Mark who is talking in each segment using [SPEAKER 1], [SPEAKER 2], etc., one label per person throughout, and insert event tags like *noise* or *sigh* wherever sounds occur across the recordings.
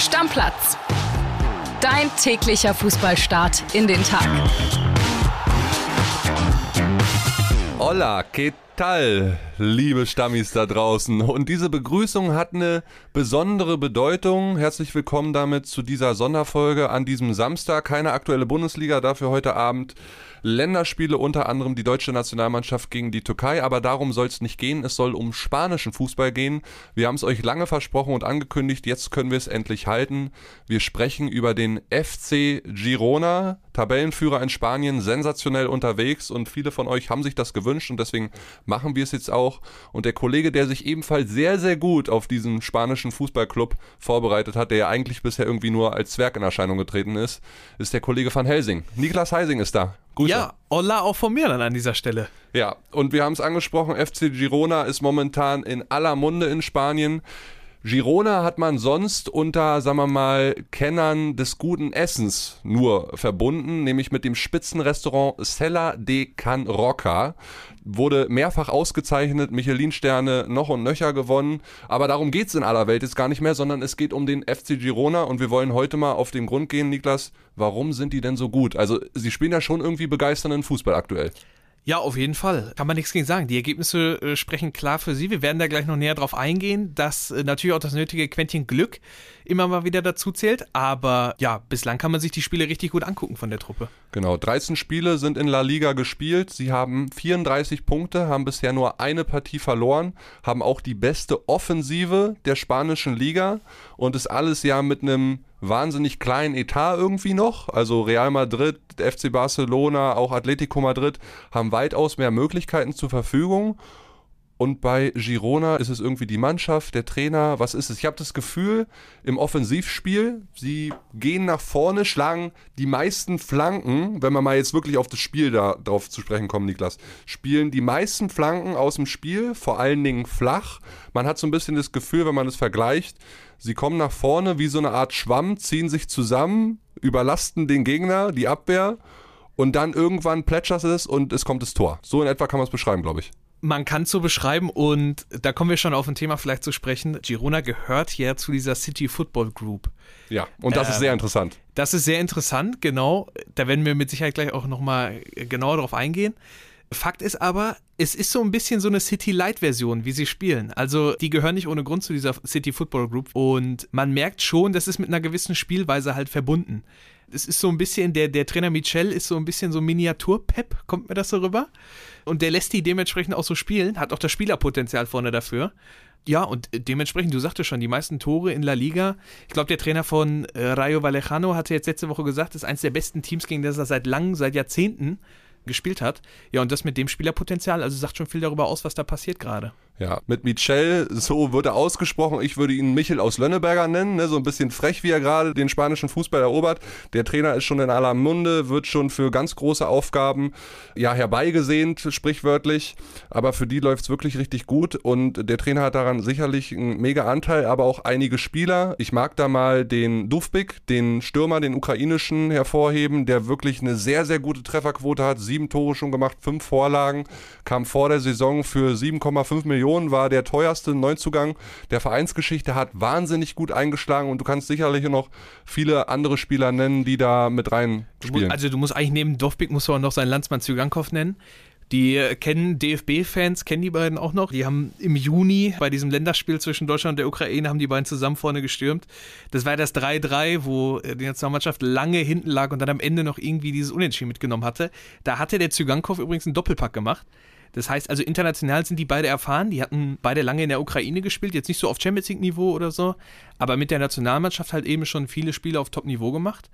[SPEAKER 1] Stammplatz. Dein täglicher Fußballstart in den Tag.
[SPEAKER 2] Hola, ¿qué tal, liebe Stammis da draußen? Und diese Begrüßung hat eine besondere Bedeutung. Herzlich willkommen damit zu dieser Sonderfolge an diesem Samstag. Keine aktuelle Bundesliga, dafür heute Abend Länderspiele, unter anderem die deutsche Nationalmannschaft gegen die Türkei. Aber darum soll es nicht gehen. Es soll um spanischen Fußball gehen. Wir haben es euch lange versprochen und angekündigt. Jetzt können wir es endlich halten. Wir sprechen über den FC Girona, Tabellenführer in Spanien, sensationell unterwegs. Und viele von euch haben sich das gewünscht und deswegen machen wir es jetzt auch. Und der Kollege, der sich ebenfalls sehr, sehr gut auf diesen spanischen Fußballclub vorbereitet hat, der ja eigentlich bisher irgendwie nur als Zwerg in Erscheinung getreten ist, ist der Kollege van Helsing. Niklas Heising ist da.
[SPEAKER 3] Grüße. Ja, Olla auch von mir dann an dieser Stelle.
[SPEAKER 2] Ja, und wir haben es angesprochen, FC Girona ist momentan in aller Munde in Spanien. Girona hat man sonst unter, sagen wir mal, Kennern des guten Essens nur verbunden, nämlich mit dem Spitzenrestaurant Sella de Can Roca. Wurde mehrfach ausgezeichnet, Michelin-Sterne noch und nöcher gewonnen. Aber darum geht es in aller Welt jetzt gar nicht mehr, sondern es geht um den FC Girona und wir wollen heute mal auf den Grund gehen, Niklas, warum sind die denn so gut? Also, sie spielen ja schon irgendwie begeisternden Fußball aktuell.
[SPEAKER 3] Ja, auf jeden Fall. Kann man nichts gegen sagen. Die Ergebnisse äh, sprechen klar für sie. Wir werden da gleich noch näher drauf eingehen, dass äh, natürlich auch das nötige Quäntchen Glück immer mal wieder dazu zählt. Aber ja, bislang kann man sich die Spiele richtig gut angucken von der Truppe.
[SPEAKER 2] Genau, 13 Spiele sind in La Liga gespielt. Sie haben 34 Punkte, haben bisher nur eine Partie verloren, haben auch die beste Offensive der spanischen Liga und ist alles ja mit einem wahnsinnig kleinen Etat irgendwie noch. Also Real Madrid, FC Barcelona, auch Atletico Madrid haben weitaus mehr Möglichkeiten zur Verfügung. Und bei Girona ist es irgendwie die Mannschaft, der Trainer, was ist es? Ich habe das Gefühl, im Offensivspiel, sie gehen nach vorne, schlagen die meisten Flanken, wenn wir mal jetzt wirklich auf das Spiel da drauf zu sprechen kommen, Niklas, spielen die meisten Flanken aus dem Spiel, vor allen Dingen flach. Man hat so ein bisschen das Gefühl, wenn man es vergleicht, sie kommen nach vorne wie so eine Art Schwamm, ziehen sich zusammen, überlasten den Gegner, die Abwehr und dann irgendwann plätschert es und es kommt das Tor. So in etwa kann man es beschreiben, glaube ich
[SPEAKER 3] man kann es so beschreiben und da kommen wir schon auf ein Thema vielleicht zu sprechen. Girona gehört ja zu dieser City Football Group.
[SPEAKER 2] Ja, und das ähm, ist sehr interessant.
[SPEAKER 3] Das ist sehr interessant, genau. Da werden wir mit Sicherheit gleich auch nochmal genauer drauf eingehen. Fakt ist aber, es ist so ein bisschen so eine City-Light-Version, wie sie spielen. Also, die gehören nicht ohne Grund zu dieser City Football Group und man merkt schon, das ist mit einer gewissen Spielweise halt verbunden es ist so ein bisschen, der, der Trainer Michel ist so ein bisschen so Miniatur-Pep, kommt mir das so rüber? Und der lässt die dementsprechend auch so spielen, hat auch das Spielerpotenzial vorne dafür. Ja, und dementsprechend, du sagtest schon, die meisten Tore in La Liga. Ich glaube, der Trainer von äh, Rayo Vallecano hatte jetzt letzte Woche gesagt, ist eines der besten Teams, gegen das er seit langem, seit Jahrzehnten gespielt hat. Ja, und das mit dem Spielerpotenzial, also sagt schon viel darüber aus, was da passiert gerade.
[SPEAKER 2] Ja, mit Michel, so wird er ausgesprochen. Ich würde ihn Michel aus Lönneberger nennen, ne? so ein bisschen frech, wie er gerade den spanischen Fußball erobert. Der Trainer ist schon in aller Munde, wird schon für ganz große Aufgaben ja herbeigesehnt, sprichwörtlich. Aber für die läuft es wirklich richtig gut und der Trainer hat daran sicherlich einen mega Anteil, aber auch einige Spieler. Ich mag da mal den Dufbik, den Stürmer, den ukrainischen hervorheben, der wirklich eine sehr, sehr gute Trefferquote hat. Sieben Tore schon gemacht, fünf Vorlagen, kam vor der Saison für 7,5 Millionen Millionen war der teuerste Neuzugang der Vereinsgeschichte, hat wahnsinnig gut eingeschlagen und du kannst sicherlich noch viele andere Spieler nennen, die da mit rein spielen.
[SPEAKER 3] Also du musst eigentlich neben Dovbik musst du auch noch seinen Landsmann Zygankov nennen. Die kennen DFB-Fans, kennen die beiden auch noch. Die haben im Juni bei diesem Länderspiel zwischen Deutschland und der Ukraine haben die beiden zusammen vorne gestürmt. Das war das 3-3, wo die Nationalmannschaft lange hinten lag und dann am Ende noch irgendwie dieses Unentschieden mitgenommen hatte. Da hatte der Zygankov übrigens einen Doppelpack gemacht. Das heißt also, international sind die beide erfahren. Die hatten beide lange in der Ukraine gespielt, jetzt nicht so auf Champions League-Niveau oder so, aber mit der Nationalmannschaft halt eben schon viele Spiele auf Top-Niveau gemacht.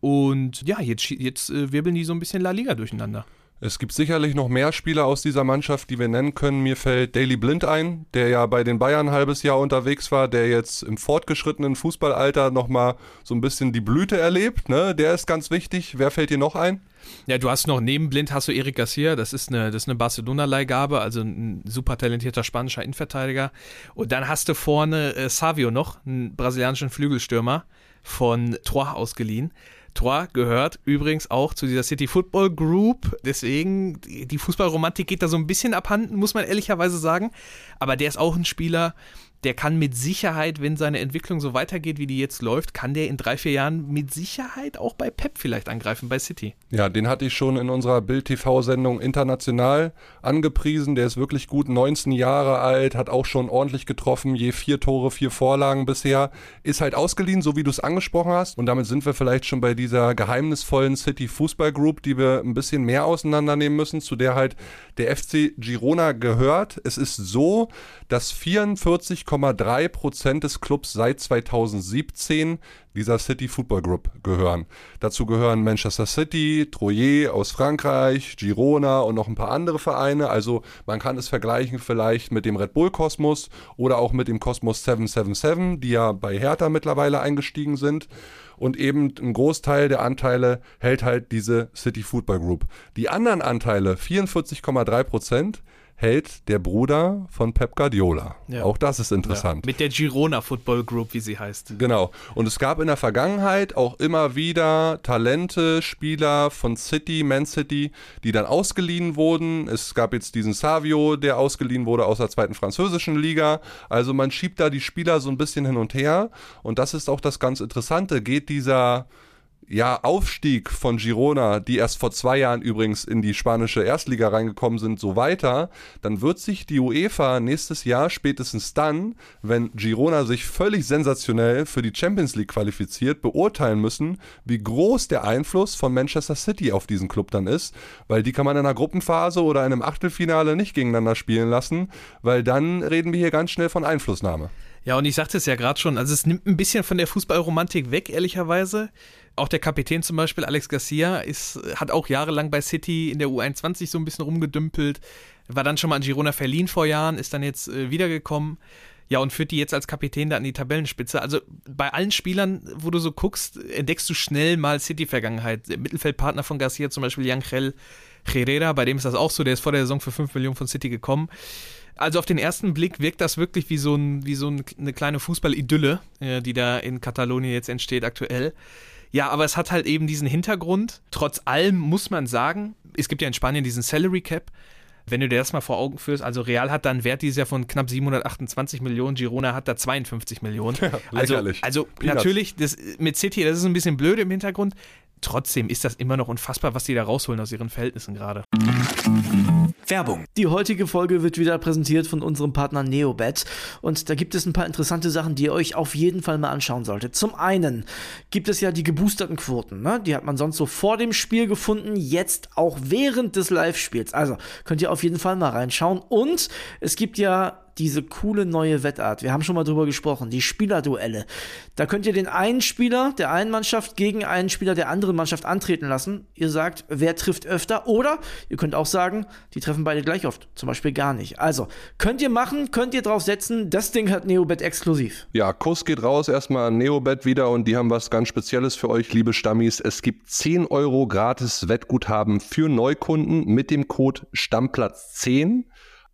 [SPEAKER 3] Und ja, jetzt, jetzt äh, wirbeln die so ein bisschen La Liga durcheinander.
[SPEAKER 2] Es gibt sicherlich noch mehr Spieler aus dieser Mannschaft, die wir nennen können. Mir fällt Daily Blind ein, der ja bei den Bayern ein halbes Jahr unterwegs war, der jetzt im fortgeschrittenen Fußballalter nochmal so ein bisschen die Blüte erlebt. Ne? Der ist ganz wichtig. Wer fällt dir noch ein?
[SPEAKER 3] Ja, du hast noch neben Blind hast du Eric Garcia, das ist eine, eine Barcelona-Leihgabe, also ein super talentierter spanischer Innenverteidiger. Und dann hast du vorne äh, Savio noch, einen brasilianischen Flügelstürmer von Troyes ausgeliehen. Troyes gehört übrigens auch zu dieser City Football Group. Deswegen, die Fußballromantik geht da so ein bisschen abhanden, muss man ehrlicherweise sagen. Aber der ist auch ein Spieler, der kann mit Sicherheit, wenn seine Entwicklung so weitergeht, wie die jetzt läuft, kann der in drei, vier Jahren mit Sicherheit auch bei Pep vielleicht angreifen, bei City.
[SPEAKER 2] Ja, den hatte ich schon in unserer Bild-TV-Sendung international angepriesen. Der ist wirklich gut, 19 Jahre alt, hat auch schon ordentlich getroffen, je vier Tore, vier Vorlagen bisher. Ist halt ausgeliehen, so wie du es angesprochen hast. Und damit sind wir vielleicht schon bei dieser geheimnisvollen City Fußball Group, die wir ein bisschen mehr auseinandernehmen müssen, zu der halt der FC Girona gehört. Es ist so, dass 44,3 Prozent des Clubs seit 2017 dieser City Football Group gehören. Dazu gehören Manchester City, Troyes aus Frankreich, Girona und noch ein paar andere Vereine. Also man kann es vergleichen vielleicht mit dem Red Bull Kosmos oder auch mit dem Kosmos 777, die ja bei Hertha mittlerweile eingestiegen sind und eben ein Großteil der Anteile hält halt diese City Football Group. Die anderen Anteile, 44,3 Prozent, hält der Bruder von Pep Guardiola. Ja. Auch das ist interessant.
[SPEAKER 3] Ja, mit der Girona Football Group, wie sie heißt.
[SPEAKER 2] Genau. Und es gab in der Vergangenheit auch immer wieder Talente, Spieler von City, Man City, die dann ausgeliehen wurden. Es gab jetzt diesen Savio, der ausgeliehen wurde aus der zweiten französischen Liga. Also man schiebt da die Spieler so ein bisschen hin und her. Und das ist auch das ganz Interessante. Geht dieser ja, Aufstieg von Girona, die erst vor zwei Jahren übrigens in die spanische Erstliga reingekommen sind, so weiter, dann wird sich die UEFA nächstes Jahr spätestens dann, wenn Girona sich völlig sensationell für die Champions League qualifiziert, beurteilen müssen, wie groß der Einfluss von Manchester City auf diesen Club dann ist, weil die kann man in einer Gruppenphase oder in einem Achtelfinale nicht gegeneinander spielen lassen, weil dann reden wir hier ganz schnell von Einflussnahme.
[SPEAKER 3] Ja, und ich sagte es ja gerade schon, also es nimmt ein bisschen von der Fußballromantik weg, ehrlicherweise. Auch der Kapitän zum Beispiel, Alex Garcia, ist, hat auch jahrelang bei City in der U21 so ein bisschen rumgedümpelt, war dann schon mal an Girona verliehen vor Jahren, ist dann jetzt äh, wiedergekommen. Ja, und führt die jetzt als Kapitän da an die Tabellenspitze. Also bei allen Spielern, wo du so guckst, entdeckst du schnell mal City-Vergangenheit. Mittelfeldpartner von Garcia zum Beispiel Yangel Herrera, bei dem ist das auch so, der ist vor der Saison für 5 Millionen von City gekommen. Also auf den ersten Blick wirkt das wirklich wie so, ein, wie so eine kleine Fußballidylle, äh, die da in Katalonien jetzt entsteht aktuell. Ja, aber es hat halt eben diesen Hintergrund. Trotz allem muss man sagen, es gibt ja in Spanien diesen Salary Cap. Wenn du dir das mal vor Augen führst, also Real hat da einen Wert dieses Jahr von knapp 728 Millionen, Girona hat da 52 Millionen. *laughs* Ja, also, also natürlich, das, mit City, das ist ein bisschen blöd im Hintergrund. Trotzdem ist das immer noch unfassbar, was die da rausholen aus ihren Verhältnissen gerade.
[SPEAKER 4] Werbung. Die heutige Folge wird wieder präsentiert von unserem Partner Neobet und da gibt es ein paar interessante Sachen, die ihr euch auf jeden Fall mal anschauen solltet. Zum einen gibt es ja die geboosterten Quoten, ne? die hat man sonst so vor dem Spiel gefunden, jetzt auch während des Live-Spiels. Also könnt ihr auf jeden Fall mal reinschauen und es gibt ja diese coole neue Wettart. Wir haben schon mal drüber gesprochen, die Spielerduelle. Da könnt ihr den einen Spieler der einen Mannschaft gegen einen Spieler der anderen Mannschaft antreten lassen. Ihr sagt, wer trifft öfter oder ihr könnt auch sagen, die treffen beide gleich oft, zum Beispiel gar nicht. Also, könnt ihr machen, könnt ihr drauf setzen, das Ding hat Neobet exklusiv.
[SPEAKER 2] Ja, Kuss geht raus erstmal an Neobet wieder und die haben was ganz Spezielles für euch, liebe Stammis. Es gibt 10 Euro gratis Wettguthaben für Neukunden mit dem Code Stammplatz 10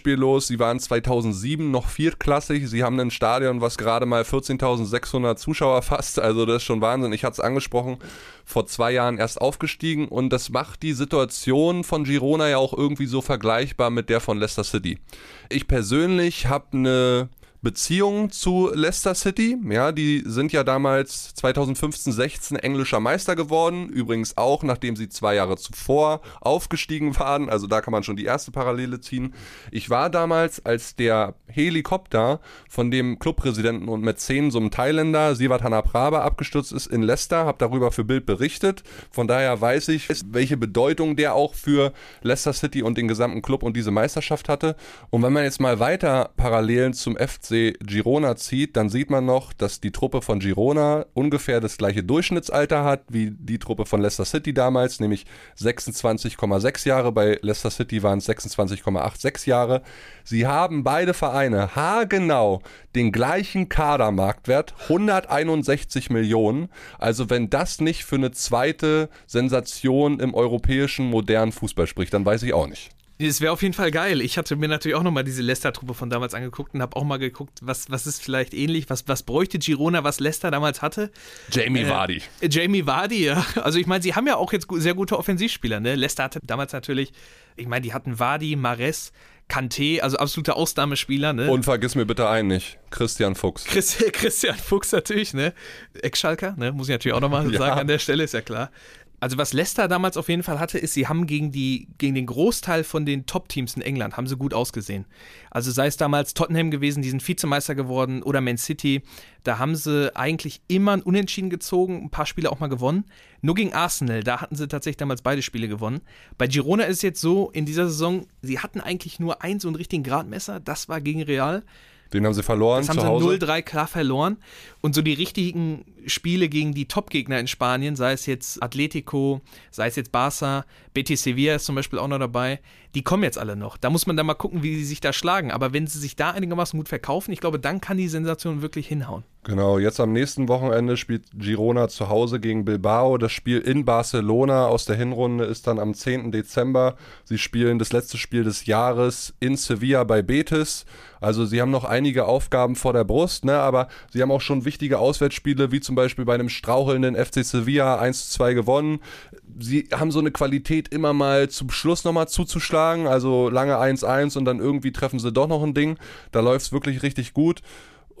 [SPEAKER 2] beispielhaft beispiellos. Sie waren 2007 noch viertklassig. Sie haben ein Stadion, was gerade mal 14.600 Zuschauer fasst. Also das ist schon Wahnsinn. Ich hatte es angesprochen, vor zwei Jahren erst aufgestiegen und das macht die Situation von Girona ja auch irgendwie so vergleichbar mit der von Leicester City. Ich persönlich habe eine Beziehung zu Leicester City. Ja, die sind ja damals 2015-16 englischer Meister geworden. Übrigens auch, nachdem sie zwei Jahre zuvor aufgestiegen waren. Also da kann man schon die erste Parallele ziehen. Ich war damals, als der Helikopter von dem Clubpräsidenten und Mäzen, so einem Thailänder, Sivat Hanapraba, abgestürzt ist in Leicester. Habe darüber für Bild berichtet. Von daher weiß ich, welche Bedeutung der auch für Leicester City und den gesamten Club und diese Meisterschaft hatte. Und wenn man jetzt mal weiter Parallelen zum FC Girona zieht, dann sieht man noch, dass die Truppe von Girona ungefähr das gleiche Durchschnittsalter hat wie die Truppe von Leicester City damals, nämlich 26,6 Jahre. Bei Leicester City waren es 26,86 Jahre. Sie haben beide Vereine haargenau den gleichen Kadermarktwert, 161 Millionen. Also wenn das nicht für eine zweite Sensation im europäischen modernen Fußball spricht, dann weiß ich auch nicht.
[SPEAKER 3] Es wäre auf jeden Fall geil. Ich hatte mir natürlich auch nochmal diese Leicester-Truppe von damals angeguckt und habe auch mal geguckt, was, was ist vielleicht ähnlich, was, was bräuchte Girona, was Leicester damals hatte.
[SPEAKER 2] Jamie äh, Vardy.
[SPEAKER 3] Jamie Vardy, ja. Also ich meine, sie haben ja auch jetzt sehr gute Offensivspieler. Ne? Leicester hatte damals natürlich, ich meine, die hatten Vardy, Mares, Kanté, also absolute Ausnahmespieler. Ne?
[SPEAKER 2] Und vergiss mir bitte einen nicht, Christian Fuchs.
[SPEAKER 3] Christ, *laughs* Christian Fuchs natürlich, ne? Ex-Schalker, ne? muss ich natürlich auch nochmal *laughs* ja. sagen an der Stelle, ist ja klar. Also was Leicester damals auf jeden Fall hatte, ist, sie haben gegen, die, gegen den Großteil von den Top-Teams in England, haben sie gut ausgesehen. Also sei es damals Tottenham gewesen, die sind Vizemeister geworden, oder Man City, da haben sie eigentlich immer ein Unentschieden gezogen, ein paar Spiele auch mal gewonnen. Nur gegen Arsenal, da hatten sie tatsächlich damals beide Spiele gewonnen. Bei Girona ist es jetzt so, in dieser Saison, sie hatten eigentlich nur ein so einen richtigen Gradmesser, das war gegen Real.
[SPEAKER 2] Den haben sie verloren.
[SPEAKER 3] Das haben sie 0-3 klar verloren. Und so die richtigen Spiele gegen die Top-Gegner in Spanien, sei es jetzt Atletico, sei es jetzt Barça, Betis Sevilla ist zum Beispiel auch noch dabei, die kommen jetzt alle noch. Da muss man dann mal gucken, wie sie sich da schlagen. Aber wenn sie sich da einigermaßen gut verkaufen, ich glaube, dann kann die Sensation wirklich hinhauen.
[SPEAKER 2] Genau, jetzt am nächsten Wochenende spielt Girona zu Hause gegen Bilbao. Das Spiel in Barcelona aus der Hinrunde ist dann am 10. Dezember. Sie spielen das letzte Spiel des Jahres in Sevilla bei Betis. Also sie haben noch einige Aufgaben vor der Brust, ne? aber sie haben auch schon wichtige Auswärtsspiele, wie zum Beispiel bei einem strauchelnden FC Sevilla 1-2 gewonnen. Sie haben so eine Qualität, immer mal zum Schluss nochmal zuzuschlagen, also lange 1-1 und dann irgendwie treffen sie doch noch ein Ding. Da läuft es wirklich richtig gut.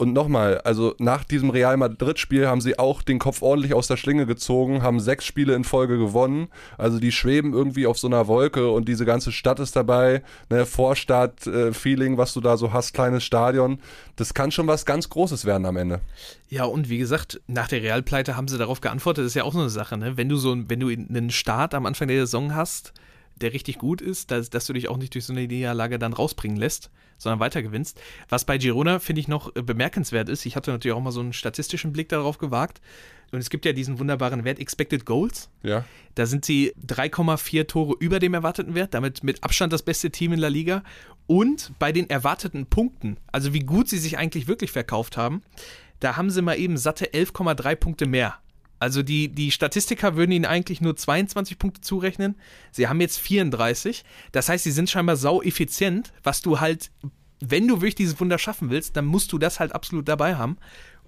[SPEAKER 2] Und nochmal, also nach diesem Real Madrid-Spiel haben sie auch den Kopf ordentlich aus der Schlinge gezogen, haben sechs Spiele in Folge gewonnen. Also die schweben irgendwie auf so einer Wolke und diese ganze Stadt ist dabei. Ne, Vorstadt-Feeling, was du da so hast, kleines Stadion. Das kann schon was ganz Großes werden am Ende.
[SPEAKER 3] Ja, und wie gesagt, nach der Realpleite haben sie darauf geantwortet. Das ist ja auch so eine Sache, ne? Wenn du so wenn du einen Start am Anfang der Saison hast, der richtig gut ist, dass, dass du dich auch nicht durch so eine Niederlage dann rausbringen lässt, sondern weiter gewinnst. Was bei Girona, finde ich, noch äh, bemerkenswert ist, ich hatte natürlich auch mal so einen statistischen Blick darauf gewagt. Und es gibt ja diesen wunderbaren Wert Expected Goals.
[SPEAKER 2] Ja.
[SPEAKER 3] Da sind sie 3,4 Tore über dem erwarteten Wert, damit mit Abstand das beste Team in La Liga. Und bei den erwarteten Punkten, also wie gut sie sich eigentlich wirklich verkauft haben, da haben sie mal eben satte 11,3 Punkte mehr also die, die Statistiker würden ihnen eigentlich nur 22 Punkte zurechnen. Sie haben jetzt 34. Das heißt, sie sind scheinbar sau effizient, was du halt, wenn du wirklich dieses Wunder schaffen willst, dann musst du das halt absolut dabei haben.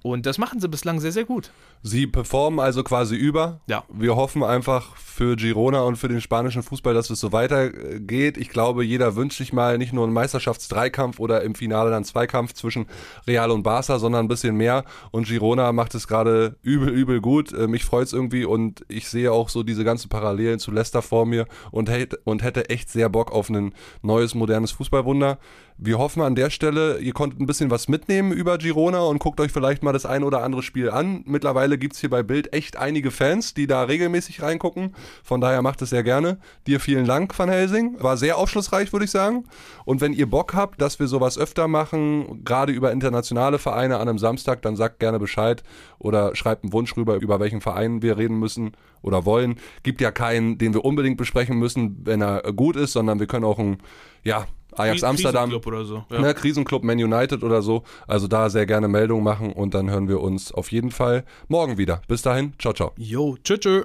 [SPEAKER 3] Und das machen sie bislang sehr, sehr gut.
[SPEAKER 2] Sie performen also quasi über.
[SPEAKER 3] Ja.
[SPEAKER 2] Wir hoffen einfach für Girona und für den spanischen Fußball, dass es so weitergeht. Ich glaube, jeder wünscht sich mal nicht nur einen Meisterschaftsdreikampf oder im Finale dann Zweikampf zwischen Real und Barca, sondern ein bisschen mehr. Und Girona macht es gerade übel, übel gut. Äh, mich freut es irgendwie und ich sehe auch so diese ganzen Parallelen zu Leicester vor mir und, und hätte echt sehr Bock auf ein neues, modernes Fußballwunder. Wir hoffen an der Stelle, ihr konntet ein bisschen was mitnehmen über Girona und guckt euch vielleicht mal das ein oder andere Spiel an. Mittlerweile gibt es hier bei Bild echt einige Fans, die da regelmäßig reingucken. Von daher macht es sehr gerne. Dir vielen Dank, Van Helsing. War sehr aufschlussreich, würde ich sagen. Und wenn ihr Bock habt, dass wir sowas öfter machen, gerade über internationale Vereine an einem Samstag, dann sagt gerne Bescheid oder schreibt einen Wunsch rüber, über welchen Verein wir reden müssen oder wollen. Gibt ja keinen, den wir unbedingt besprechen müssen, wenn er gut ist, sondern wir können auch ein, ja, Ajax Amsterdam,
[SPEAKER 3] Krisenclub oder so.
[SPEAKER 2] Ja. Ne, Krisenclub Man United oder so. Also da sehr gerne Meldungen machen und dann hören wir uns auf jeden Fall morgen wieder. Bis dahin, ciao, ciao.
[SPEAKER 3] Jo, tschö, tschö.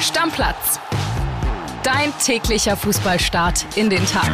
[SPEAKER 1] Stammplatz. Dein täglicher Fußballstart in den Tag.